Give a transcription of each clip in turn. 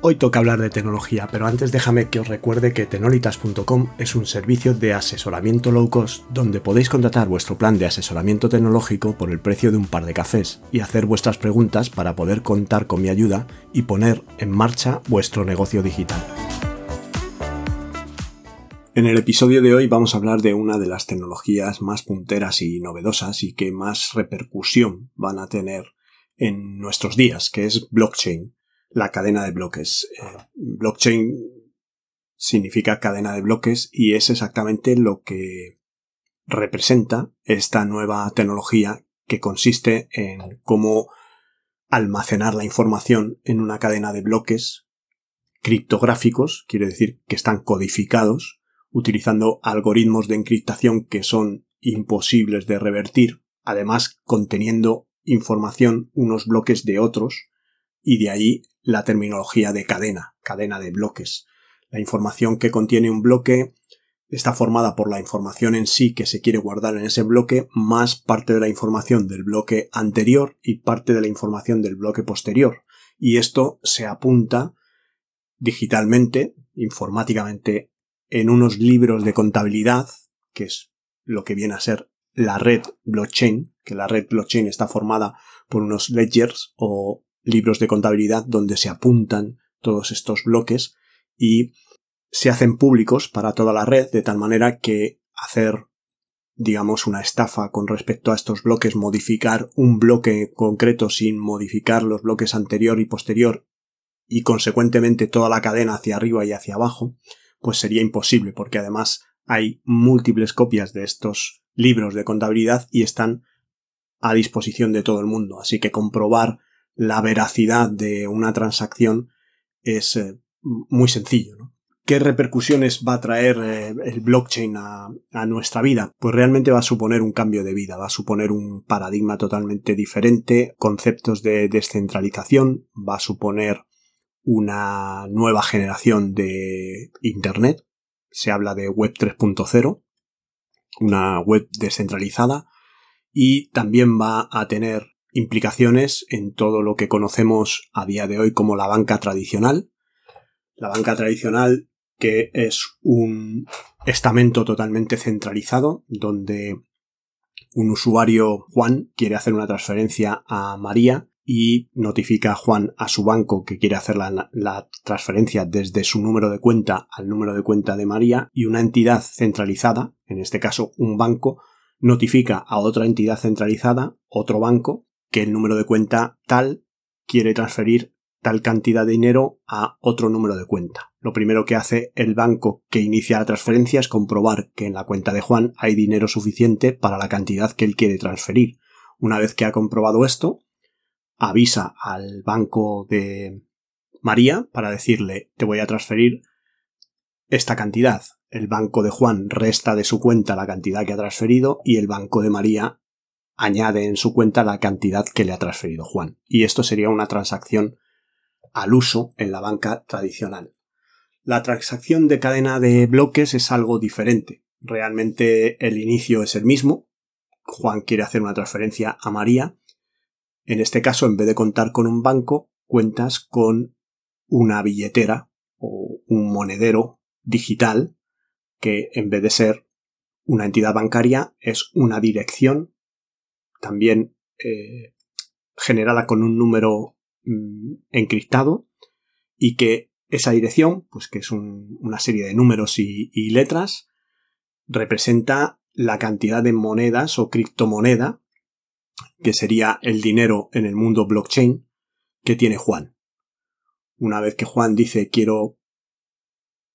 Hoy toca hablar de tecnología, pero antes déjame que os recuerde que tenolitas.com es un servicio de asesoramiento low cost donde podéis contratar vuestro plan de asesoramiento tecnológico por el precio de un par de cafés y hacer vuestras preguntas para poder contar con mi ayuda y poner en marcha vuestro negocio digital. En el episodio de hoy vamos a hablar de una de las tecnologías más punteras y novedosas y que más repercusión van a tener en nuestros días, que es blockchain la cadena de bloques. Eh, blockchain significa cadena de bloques y es exactamente lo que representa esta nueva tecnología que consiste en cómo almacenar la información en una cadena de bloques criptográficos, quiere decir que están codificados, utilizando algoritmos de encriptación que son imposibles de revertir, además conteniendo información unos bloques de otros, y de ahí la terminología de cadena, cadena de bloques. La información que contiene un bloque está formada por la información en sí que se quiere guardar en ese bloque, más parte de la información del bloque anterior y parte de la información del bloque posterior. Y esto se apunta digitalmente, informáticamente, en unos libros de contabilidad, que es lo que viene a ser la red blockchain, que la red blockchain está formada por unos ledgers o libros de contabilidad donde se apuntan todos estos bloques y se hacen públicos para toda la red de tal manera que hacer digamos una estafa con respecto a estos bloques, modificar un bloque concreto sin modificar los bloques anterior y posterior y consecuentemente toda la cadena hacia arriba y hacia abajo, pues sería imposible porque además hay múltiples copias de estos libros de contabilidad y están a disposición de todo el mundo. Así que comprobar la veracidad de una transacción es eh, muy sencillo. ¿Qué repercusiones va a traer eh, el blockchain a, nuestra vida? Pues realmente va a suponer un cambio de vida, va a suponer un paradigma totalmente diferente, conceptos de descentralización, va a suponer una nueva generación de Internet, se habla de Web 3.0, una web descentralizada, y también va a tener implicaciones en todo lo que conocemos a día de hoy como la banca tradicional. La banca tradicional que es un estamento totalmente centralizado donde un usuario Juan quiere hacer una transferencia a María y notifica a Juan a su banco que quiere hacer la, la, transferencia desde su número de cuenta al número de cuenta de María y una entidad centralizada, en este caso un banco, notifica a otra entidad centralizada, otro banco, que el número de cuenta tal quiere transferir tal cantidad de dinero a otro número de cuenta. Lo primero que hace el banco que inicia la transferencia es comprobar que en la cuenta de Juan hay dinero suficiente para la cantidad que él quiere transferir. Una vez que ha comprobado esto, avisa al banco de María para decirle te voy a transferir esta cantidad. El banco de Juan resta de su cuenta la cantidad que ha transferido y el banco de María añade en su cuenta la cantidad que le ha transferido Juan. Y esto sería una transacción al uso en la banca tradicional. La transacción de cadena de bloques es algo diferente. Realmente el inicio es el mismo. Juan quiere hacer una transferencia a María. En este caso, en vez de contar con un banco, cuentas con una billetera o un monedero digital que en vez de ser una entidad bancaria es una dirección también eh, generada con un número mm, encriptado y que esa dirección, pues que es una serie de números y, y letras, representa la cantidad de monedas o criptomoneda, que sería el dinero en el mundo blockchain, que tiene Juan. Una vez que Juan dice quiero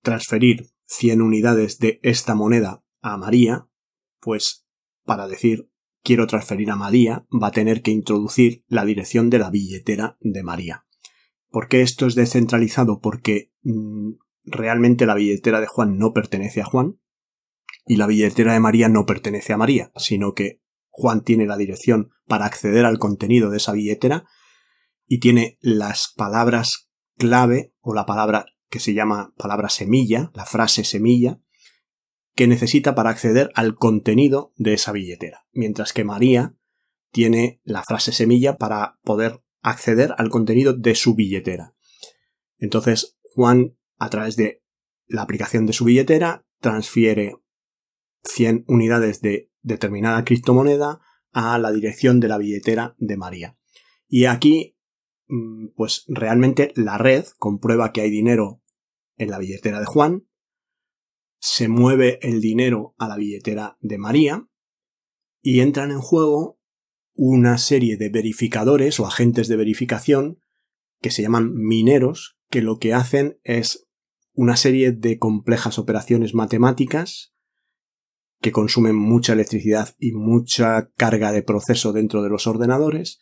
transferir 100 unidades de esta moneda a María, pues para decir quiero transferir a María, va a tener que introducir la dirección de la billetera de María. ¿Por qué esto es descentralizado? Porque mm, realmente la billetera de Juan no pertenece a Juan y la billetera de María no pertenece a María, sino que Juan tiene la dirección para acceder al contenido de esa billetera y tiene las palabras clave o la palabra que se llama palabra semilla, la frase semilla, que necesita para acceder al contenido de esa billetera, mientras que María tiene la frase semilla para poder acceder al contenido de su billetera. Entonces, Juan, a través de la aplicación de su billetera, transfiere 100 unidades de determinada criptomoneda a la dirección de la billetera de María. Y aquí, mm, pues realmente la red comprueba que hay dinero en la billetera de Juan, se mueve el dinero a la billetera de María y entran en juego una serie de verificadores o agentes de verificación que se llaman mineros, que lo que hacen es una serie de complejas operaciones matemáticas que consumen mucha electricidad y mucha carga de proceso dentro de los ordenadores.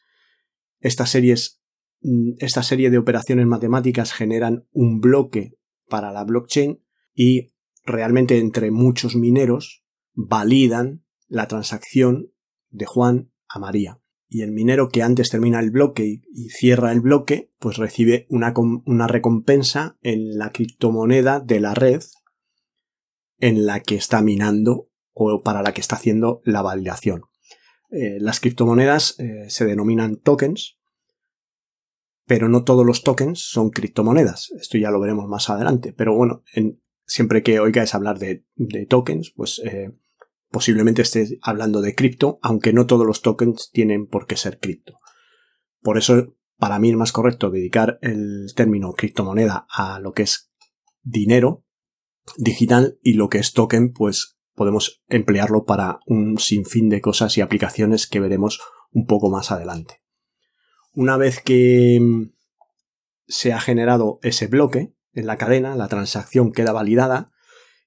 Mm, esta serie de operaciones matemáticas generan un bloque para la blockchain y realmente entre muchos mineros validan la transacción de Juan a María. Y el minero que antes termina el bloque y cierra el bloque, pues recibe una, una recompensa en la criptomoneda de la red en la que está minando o para la que está haciendo la validación. Eh, las criptomonedas eh, se denominan tokens, pero no todos los tokens son criptomonedas. Esto ya lo veremos más adelante. Pero bueno, siempre que oigáis hablar de, tokens, pues eh, posiblemente esté hablando de cripto, aunque no todos los tokens tienen por qué ser cripto. Por eso, para mí es más correcto dedicar el término criptomoneda a lo que es dinero digital y lo que es token, pues podemos emplearlo para un sinfín de cosas y aplicaciones que veremos un poco más adelante. Una vez que mm, se ha generado ese bloque en la cadena, la transacción queda validada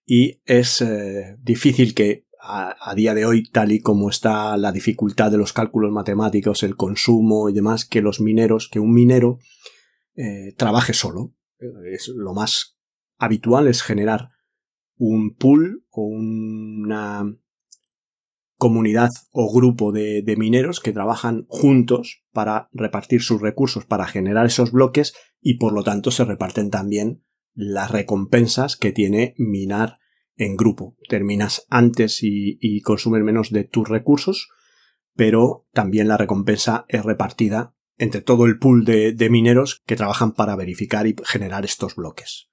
y es eh, difícil que a, día de hoy, tal y como está la dificultad de los cálculos matemáticos, el consumo y demás, que los mineros, que un minero eh, trabaje solo. Es lo más habitual es generar un pool o una comunidad o grupo de, de, mineros que trabajan juntos para repartir sus recursos, para generar esos bloques y por lo tanto se reparten también las recompensas que tiene minar en grupo. Terminas antes y, y consumes menos de tus recursos, pero también la recompensa es repartida entre todo el pool de, de mineros que trabajan para verificar y generar estos bloques.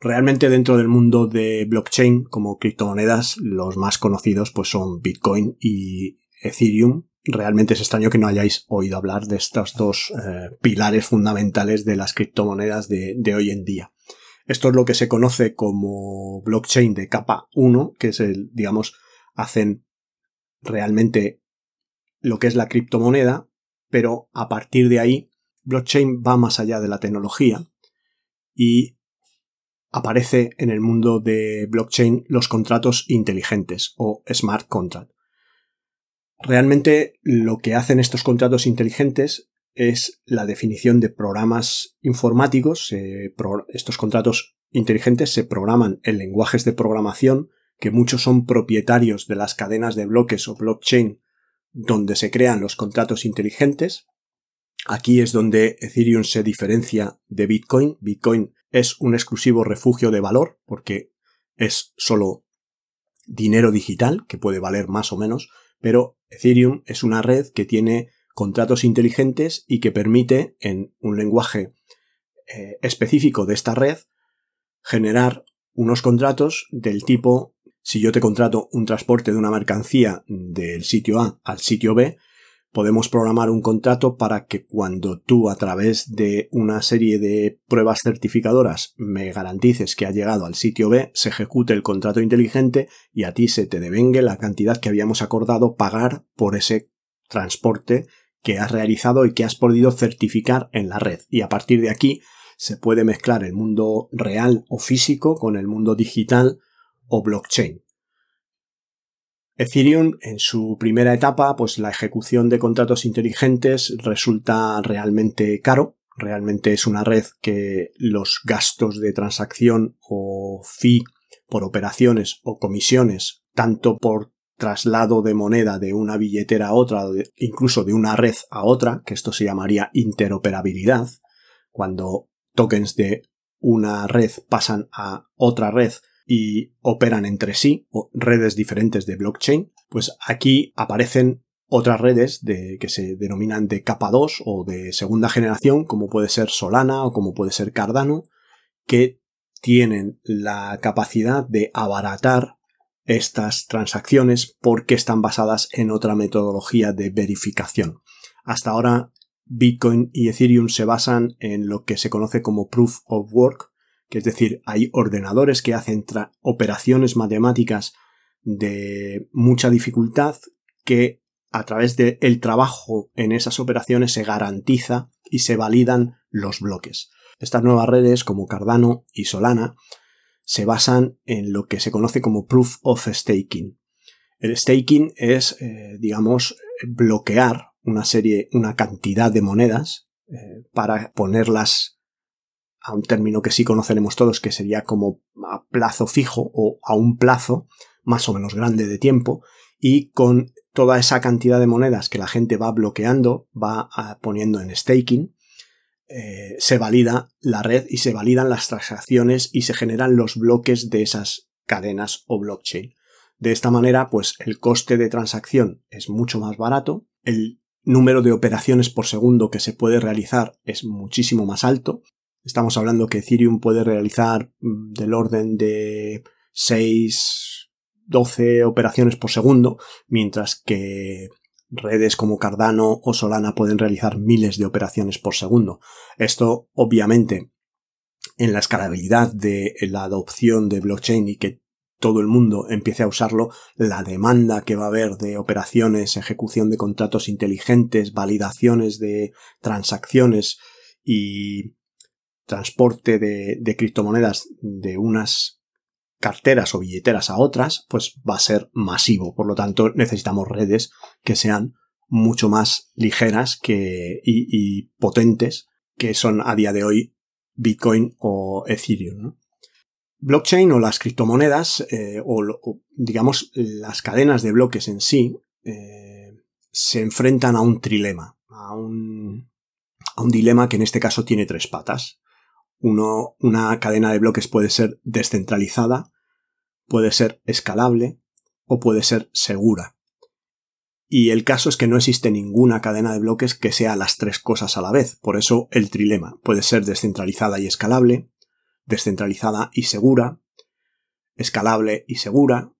Realmente dentro del mundo de blockchain como criptomonedas, los más conocidos pues son Bitcoin y Ethereum. Realmente es extraño que no hayáis oído hablar de estos dos eh, pilares fundamentales de las criptomonedas de, hoy en día. Esto es lo que se conoce como blockchain de capa 1, que es el, digamos, hacen realmente lo que es la criptomoneda, pero a partir de ahí, blockchain va más allá de la tecnología y aparece en el mundo de blockchain los contratos inteligentes o smart contract. Realmente lo que hacen estos contratos inteligentes es la definición de programas informáticos. estos contratos inteligentes se programan en lenguajes de programación que muchos son propietarios de las cadenas de bloques o blockchain donde se crean los contratos inteligentes. Aquí es donde Ethereum se diferencia de Bitcoin. Bitcoin es un exclusivo refugio de valor porque es solo dinero digital que puede valer más o menos, pero Ethereum es una red que tiene contratos inteligentes y que permite, en un lenguaje eh, específico de esta red, generar unos contratos del tipo, si yo te contrato un transporte de una mercancía del sitio A al sitio B, podemos programar un contrato para que cuando tú a través de una serie de pruebas certificadoras me garantices que ha llegado al sitio B, se ejecute el contrato inteligente y a ti se te devengue la cantidad que habíamos acordado pagar por ese transporte que has realizado y que has podido certificar en la red. Y a partir de aquí se puede mezclar el mundo real o físico con el mundo digital o blockchain. Ethereum en su primera etapa, pues la ejecución de contratos inteligentes resulta realmente caro. Realmente es una red que los gastos de transacción o fee por operaciones o comisiones, tanto por traslado de moneda de una billetera a otra, incluso de una red a otra, que esto se llamaría interoperabilidad, cuando tokens de una red pasan a otra red y operan entre sí, o redes diferentes de blockchain, pues aquí aparecen otras redes de, que se denominan de capa 2 o de segunda generación, como puede ser Solana o como puede ser Cardano, que tienen la capacidad de abaratar estas transacciones porque están basadas en otra metodología de verificación. Hasta ahora Bitcoin y Ethereum se basan en lo que se conoce como proof of work, que es decir, hay ordenadores que hacen operaciones matemáticas de mucha dificultad que a través del trabajo en esas operaciones se garantiza y se validan los bloques. Estas nuevas redes como Cardano y Solana se basan en lo que se conoce como proof of staking. El staking es, eh, digamos, bloquear una serie, una cantidad de monedas eh, para ponerlas a un término que sí conoceremos todos, que sería como a plazo fijo o a un plazo más o menos grande de tiempo, y con toda esa cantidad de monedas que la gente va bloqueando, va ah, poniendo en staking, eh, se valida la red y se validan las transacciones y se generan los bloques de esas cadenas o blockchain. De esta manera, pues el coste de transacción es mucho más barato, el número de operaciones por segundo que se puede realizar es muchísimo más alto. Estamos hablando que Ethereum puede realizar mm, del orden de 6, 12 operaciones por segundo, mientras que redes como Cardano o Solana pueden realizar miles de operaciones por segundo. Esto, obviamente, en la escalabilidad de la adopción de blockchain y que todo el mundo empiece a usarlo, la demanda que va a haber de operaciones, ejecución de contratos inteligentes, validaciones de transacciones y transporte de, criptomonedas de unas carteras o billeteras a otras, pues va a ser masivo. Por lo tanto, necesitamos redes que sean mucho más ligeras que, y, potentes que son a día de hoy Bitcoin o Ethereum. Blockchain o las criptomonedas eh, o, digamos las cadenas de bloques en sí eh, se enfrentan a un trilema, a un dilema que en este caso tiene tres patas. Una cadena de bloques puede ser descentralizada, puede ser escalable o puede ser segura. Y el caso es que no existe ninguna cadena de bloques que sea las tres cosas a la vez. Por eso el trilema puede ser descentralizada y escalable, descentralizada y segura, escalable y segura,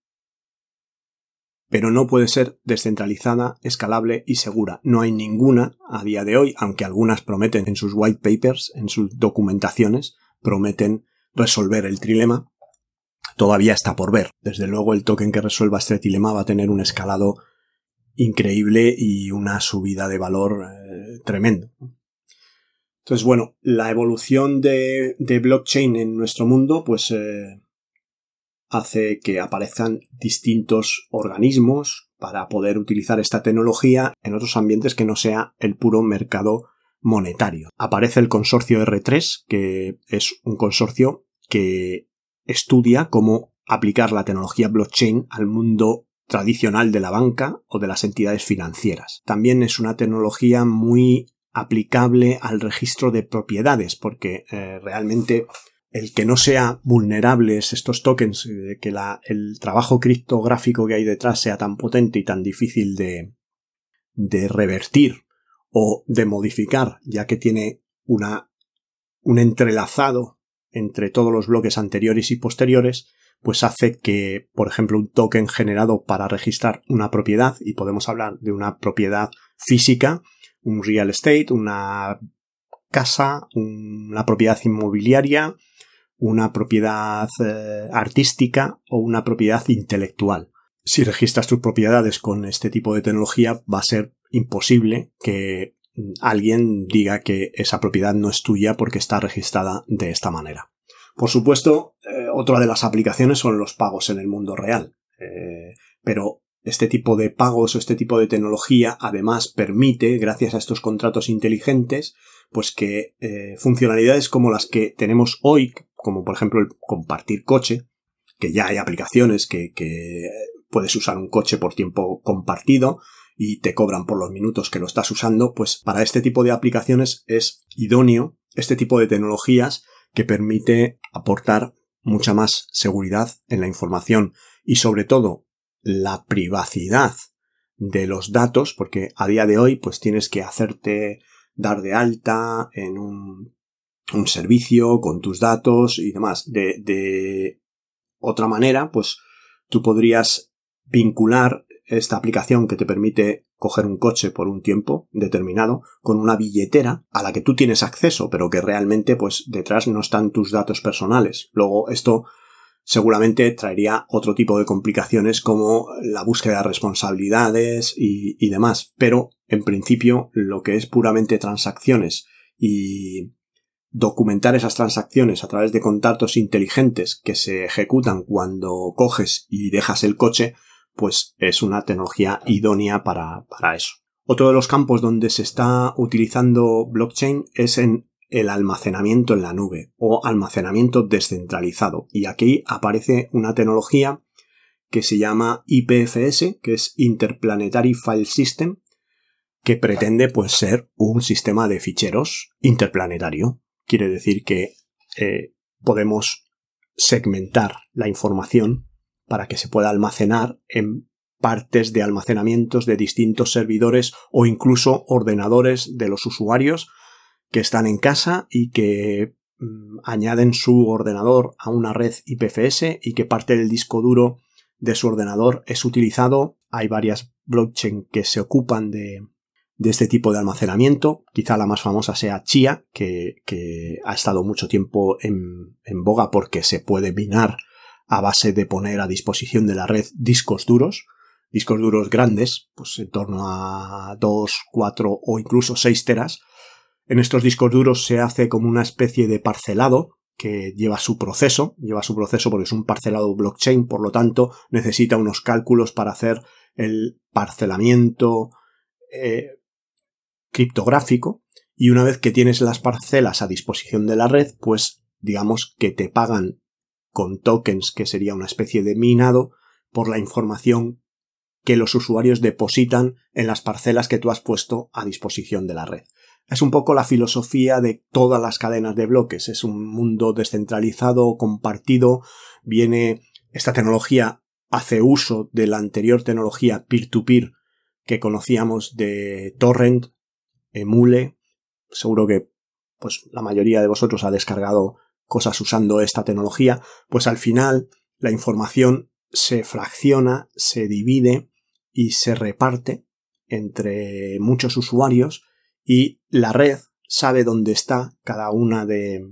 pero no puede ser descentralizada, escalable y segura. No hay ninguna a día de hoy, aunque algunas prometen en sus white papers, en sus documentaciones, prometen resolver el trilema. Todavía está por ver. Desde luego el token que resuelva este trilema va a tener un escalado increíble y una subida de valor eh, tremendo. Entonces, bueno, la evolución de, blockchain en nuestro mundo, pues eh, hace que aparezcan distintos organismos para poder utilizar esta tecnología en otros ambientes que no sea el puro mercado monetario. Aparece el consorcio R3, que es un consorcio que estudia cómo aplicar la tecnología blockchain al mundo tradicional de la banca o de las entidades financieras. También es una tecnología muy aplicable al registro de propiedades, porque eh, realmente el que no sea vulnerables estos tokens, que el trabajo criptográfico que hay detrás sea tan potente y tan difícil de, de revertir o de modificar, ya que tiene una, un entrelazado entre todos los bloques anteriores y posteriores, pues hace que, por ejemplo, un token generado para registrar una propiedad, y podemos hablar de una propiedad física, un real estate, una casa, una propiedad inmobiliaria, una propiedad eh, artística o una propiedad intelectual. Si registras tus propiedades con este tipo de tecnología, va a ser imposible que alguien diga que esa propiedad no es tuya porque está registrada de esta manera. Por supuesto, eh, otra de las aplicaciones son los pagos en el mundo real. Eh, pero este tipo de pagos o este tipo de tecnología además permite, gracias a estos contratos inteligentes, pues que funcionalidades como las que tenemos hoy, como por ejemplo el compartir coche, que ya hay aplicaciones que, puedes usar un coche por tiempo compartido y te cobran por los minutos que lo estás usando, pues para este tipo de aplicaciones es idóneo este tipo de tecnologías que permite aportar mucha más seguridad en la información y sobre todo la privacidad de los datos, porque a día de hoy pues tienes que hacerte dar de alta en un, un servicio con tus datos y demás. De, de otra manera, pues tú podrías vincular esta aplicación que te permite coger un coche por un tiempo determinado con una billetera a la que tú tienes acceso, pero que realmente pues detrás no están tus datos personales. Luego esto seguramente traería otro tipo de complicaciones como la búsqueda de responsabilidades y, y demás. Pero en principio lo que es puramente transacciones y documentar esas transacciones a través de contactos inteligentes que se ejecutan cuando coges y dejas el coche, pues es una tecnología idónea para, para eso. Otro de los campos donde se está utilizando blockchain es en el almacenamiento en la nube o almacenamiento descentralizado. Y aquí aparece una tecnología que se llama IPFS, que es Interplanetary File System, que pretende pues ser un sistema de ficheros interplanetario. Quiere decir que eh, podemos segmentar la información para que se pueda almacenar en partes de almacenamientos de distintos servidores o incluso ordenadores de los usuarios que están en casa y que mm, añaden su ordenador a una red IPFS y que parte del disco duro de su ordenador es utilizado. Hay varias blockchain que se ocupan de, de este tipo de almacenamiento. Quizá la más famosa sea Chia, que, que ha estado mucho tiempo en, en, boga porque se puede minar a base de poner a disposición de la red discos duros, discos duros grandes, pues en torno a 2, 4 o incluso 6 teras. En estos discos duros se hace como una especie de parcelado que lleva su proceso, lleva su proceso porque es un parcelado blockchain, por lo tanto necesita unos cálculos para hacer el parcelamiento eh, criptográfico y una vez que tienes las parcelas a disposición de la red, pues digamos que te pagan con tokens, que sería una especie de minado, por la información que los usuarios depositan en las parcelas que tú has puesto a disposición de la red. Es un poco la filosofía de todas las cadenas de bloques. Es un mundo descentralizado, compartido. Viene esta tecnología, hace uso de la anterior tecnología peer-to-peer que conocíamos de Torrent, Emule. Seguro que pues la mayoría de vosotros ha descargado cosas usando esta tecnología, pues al final la información se fracciona, se divide y se reparte entre muchos usuarios y la red sabe dónde está cada una de,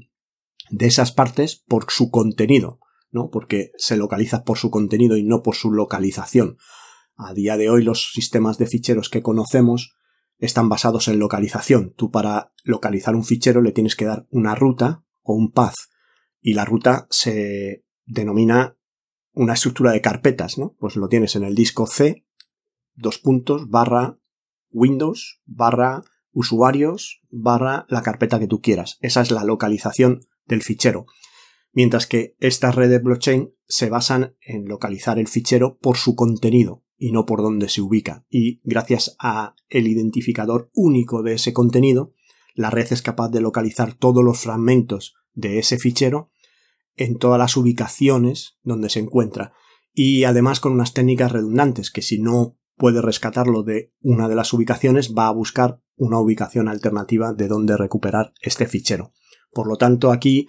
de esas partes por su contenido, ¿no? Porque se localiza por su contenido y no por su localización. A día de hoy los sistemas de ficheros que conocemos están basados en localización. Tú para localizar un fichero le tienes que dar una ruta o un path. Y la ruta se denomina una estructura de carpetas, ¿no? Pues lo tienes en el disco C, dos puntos, barra Windows, barra usuarios, barra la carpeta que tú quieras. Esa es la localización del fichero. Mientras que estas redes blockchain se basan en localizar el fichero por su contenido y no por dónde se ubica. Y gracias a el identificador único de ese contenido, la red es capaz de localizar todos los fragmentos de ese fichero en todas las ubicaciones donde se encuentra. Y además con unas técnicas redundantes que si no puede rescatarlo de una de las ubicaciones va a buscar una ubicación alternativa de donde recuperar este fichero. Por lo tanto, aquí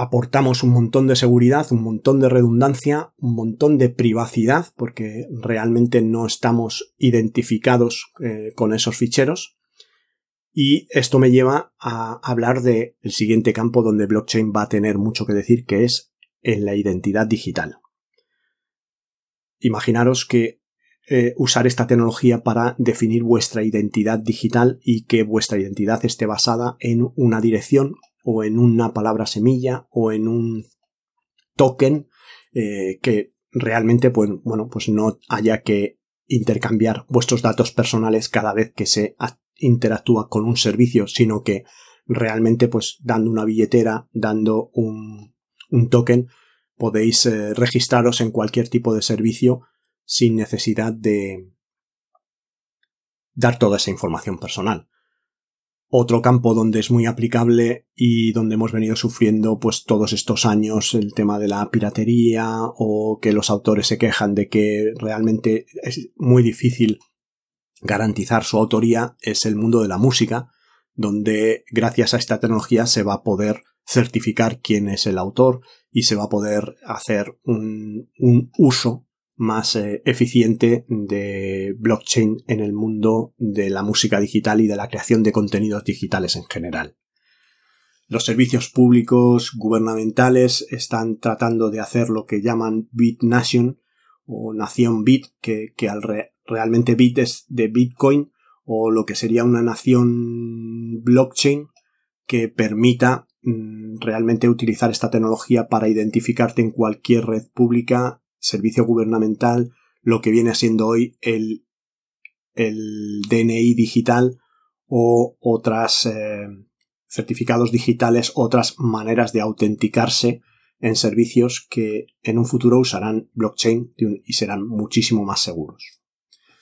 aportamos un montón de seguridad, un montón de redundancia, un montón de privacidad, porque realmente no estamos identificados eh, con esos ficheros. Y esto me lleva a hablar del siguiente campo donde blockchain va a tener mucho que decir, que es en la identidad digital. Imaginaros que eh, usar esta tecnología para definir vuestra identidad digital y que vuestra identidad esté basada en una dirección o en una palabra semilla o en un token eh, que realmente pues, bueno, pues no haya que intercambiar vuestros datos personales cada vez que se interactúa con un servicio, sino que realmente pues dando una billetera, dando un, token, podéis eh, registraros en cualquier tipo de servicio sin necesidad de dar toda esa información personal. Otro campo donde es muy aplicable y donde hemos venido sufriendo pues todos estos años el tema de la piratería o que los autores se quejan de que realmente es muy difícil garantizar su autoría es el mundo de la música, donde gracias a esta tecnología se va a poder certificar quién es el autor y se va a poder hacer un, uso más eh, eficiente de blockchain en el mundo de la música digital y de la creación de contenidos digitales en general. Los servicios públicos gubernamentales están tratando de hacer lo que llaman BitNation o Nación Bit, que, al realmente Bit es de Bitcoin o lo que sería una nación blockchain que permita mm, realmente utilizar esta tecnología para identificarte en cualquier red pública servicio gubernamental, lo que viene siendo hoy el, el DNI digital o otras eh, certificados digitales, otras maneras de autenticarse en servicios que en un futuro usarán blockchain y serán muchísimo más seguros.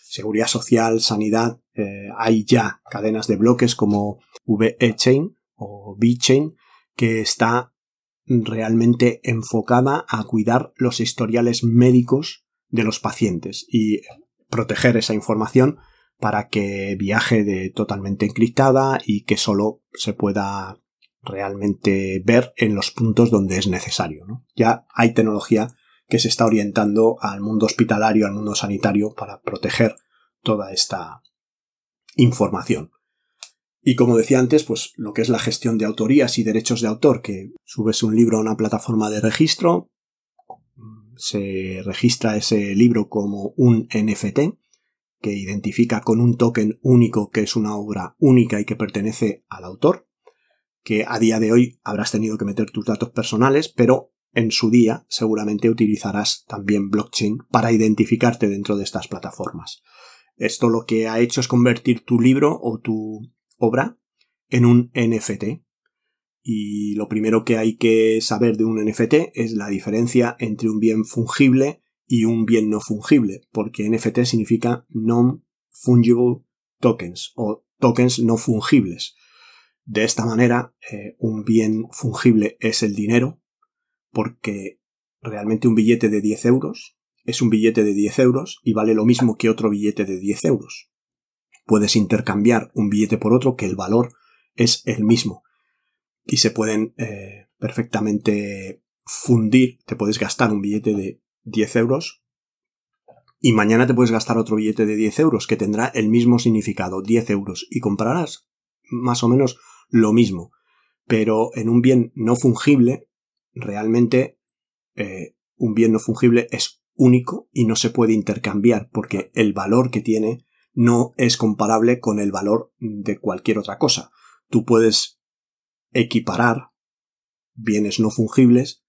Seguridad social, sanidad, eh, hay ya cadenas de bloques como VeChain o VeChain que está realmente enfocada a cuidar los historiales médicos de los pacientes y proteger esa información para que viaje de totalmente encriptada y que solo se pueda realmente ver en los puntos donde es necesario. Ya hay tecnología que se está orientando al mundo hospitalario, al mundo sanitario, para proteger toda esta información. Y como decía antes, pues lo que es la gestión de autorías y derechos de autor, que subes un libro a una plataforma de registro, se registra ese libro como un NFT, que identifica con un token único que es una obra única y que pertenece al autor, que a día de hoy habrás tenido que meter tus datos personales, pero en su día seguramente utilizarás también blockchain para identificarte dentro de estas plataformas. Esto lo que ha hecho es convertir tu libro o tu obra en un NFT. Y lo primero que hay que saber de un NFT es la diferencia entre un bien fungible y un bien no fungible, porque NFT significa non-fungible tokens o tokens no fungibles. De esta manera, eh, un bien fungible es el dinero, porque realmente un billete de 10 euros es un billete de 10 euros y vale lo mismo que otro billete de 10 euros puedes intercambiar un billete por otro que el valor es el mismo. Y se pueden eh, perfectamente fundir, te puedes gastar un billete de 10 euros y mañana te puedes gastar otro billete de 10 euros que tendrá el mismo significado, 10 euros, y comprarás más o menos lo mismo. Pero en un bien no fungible, realmente eh, un bien no fungible es único y no se puede intercambiar porque el valor que tiene no es comparable con el valor de cualquier otra cosa. Tú puedes equiparar bienes no fungibles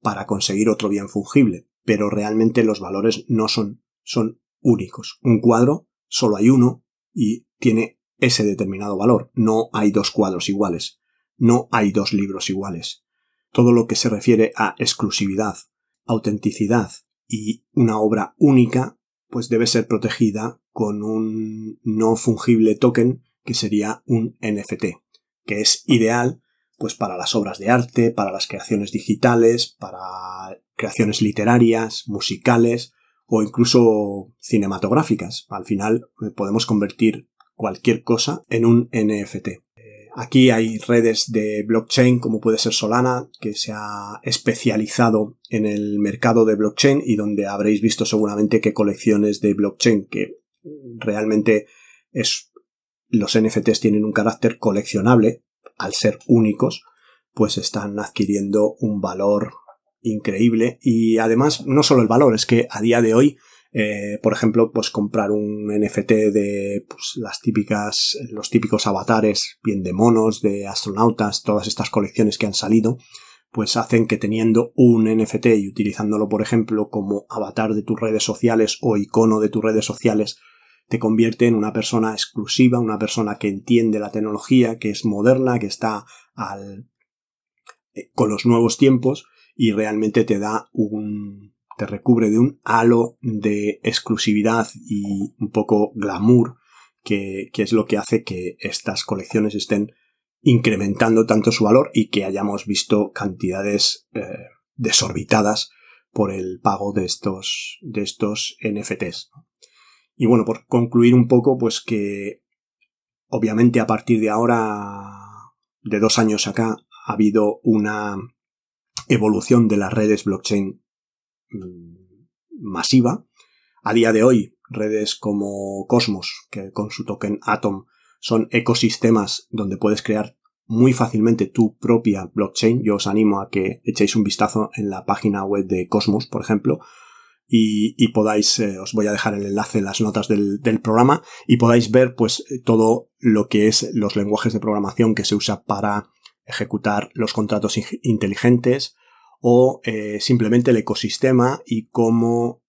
para conseguir otro bien fungible, pero realmente los valores no son, son únicos. Un cuadro solo hay uno y tiene ese determinado valor. No hay dos cuadros iguales. No hay dos libros iguales. Todo lo que se refiere a exclusividad, autenticidad y una obra única, pues debe ser protegida con un no fungible token que sería un NFT, que es ideal pues para las obras de arte, para las creaciones digitales, para creaciones literarias, musicales o incluso cinematográficas. Al final eh, podemos convertir cualquier cosa en un NFT. Eh, aquí hay redes de blockchain como puede ser Solana, que se ha especializado en el mercado de blockchain y donde habréis visto seguramente que colecciones de blockchain que realmente es, los NFTs tienen un carácter coleccionable, al ser únicos, pues están adquiriendo un valor increíble. Y además no solo el valor, es que a día de hoy, eh, por ejemplo, pues comprar un NFT de pues, las típicas, los típicos avatares, bien de monos, de astronautas, todas estas colecciones que han salido, pues hacen que teniendo un NFT y utilizándolo, por ejemplo, como avatar de tus redes sociales o icono de tus redes sociales, te convierte en una persona exclusiva, una persona que entiende la tecnología, que es moderna, que está al, eh, con los nuevos tiempos y realmente te da un te recubre de un halo de exclusividad y un poco glamour, que, es lo que hace que estas colecciones estén incrementando tanto su valor y que hayamos visto cantidades eh, desorbitadas por el pago de estos, de estos NFTs. Y bueno, por concluir un poco, pues que obviamente a partir de ahora, de dos años acá, ha habido una evolución de las redes blockchain mm, masiva. A día de hoy, redes como Cosmos, que con su token Atom son ecosistemas donde puedes crear muy fácilmente tu propia blockchain. Yo os animo a que echéis un vistazo en la página web de Cosmos, por ejemplo, y, podáis, eh, os voy a dejar el enlace en las notas del, programa, y podáis ver pues todo lo que es los lenguajes de programación que se usa para ejecutar los contratos inteligentes o eh, simplemente el ecosistema y cómo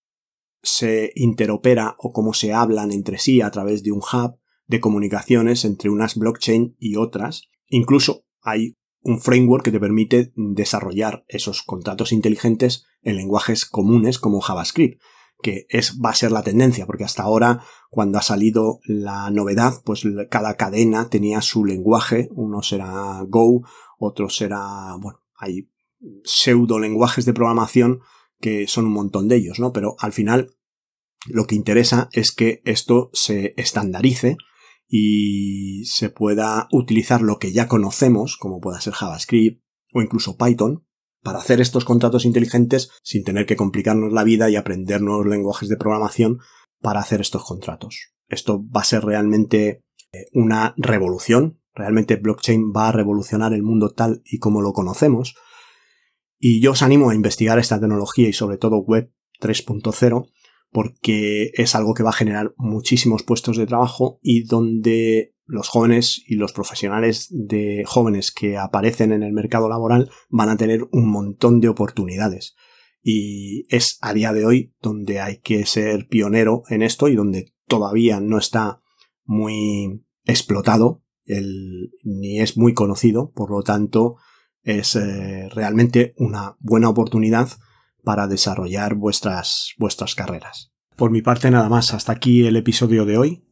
se interopera o cómo se hablan entre sí a través de un hub de comunicaciones entre unas blockchain y otras. Incluso hay un framework que te permite desarrollar esos contratos inteligentes en lenguajes comunes como JavaScript, que es, va a ser la tendencia, porque hasta ahora, cuando ha salido la novedad, pues cada cadena tenía su lenguaje, uno será Go, otro será, bueno, hay pseudo lenguajes de programación que son un montón de ellos, ¿no? Pero al final, lo que interesa es que esto se estandarice y se pueda utilizar lo que ya conocemos, como pueda ser JavaScript o incluso Python, para hacer estos contratos inteligentes sin tener que complicarnos la vida y aprender nuevos lenguajes de programación para hacer estos contratos. Esto va a ser realmente eh, una revolución. Realmente blockchain va a revolucionar el mundo tal y como lo conocemos. Y yo os animo a investigar esta tecnología y sobre todo Web 3.0 porque es algo que va a generar muchísimos puestos de trabajo y donde los jóvenes y los profesionales de jóvenes que aparecen en el mercado laboral van a tener un montón de oportunidades. Y es a día de hoy donde hay que ser pionero en esto y donde todavía no está muy explotado ni es muy conocido, por lo tanto es eh, realmente una buena oportunidad para desarrollar vuestras, vuestras carreras. Por mi parte nada más, hasta aquí el episodio de hoy.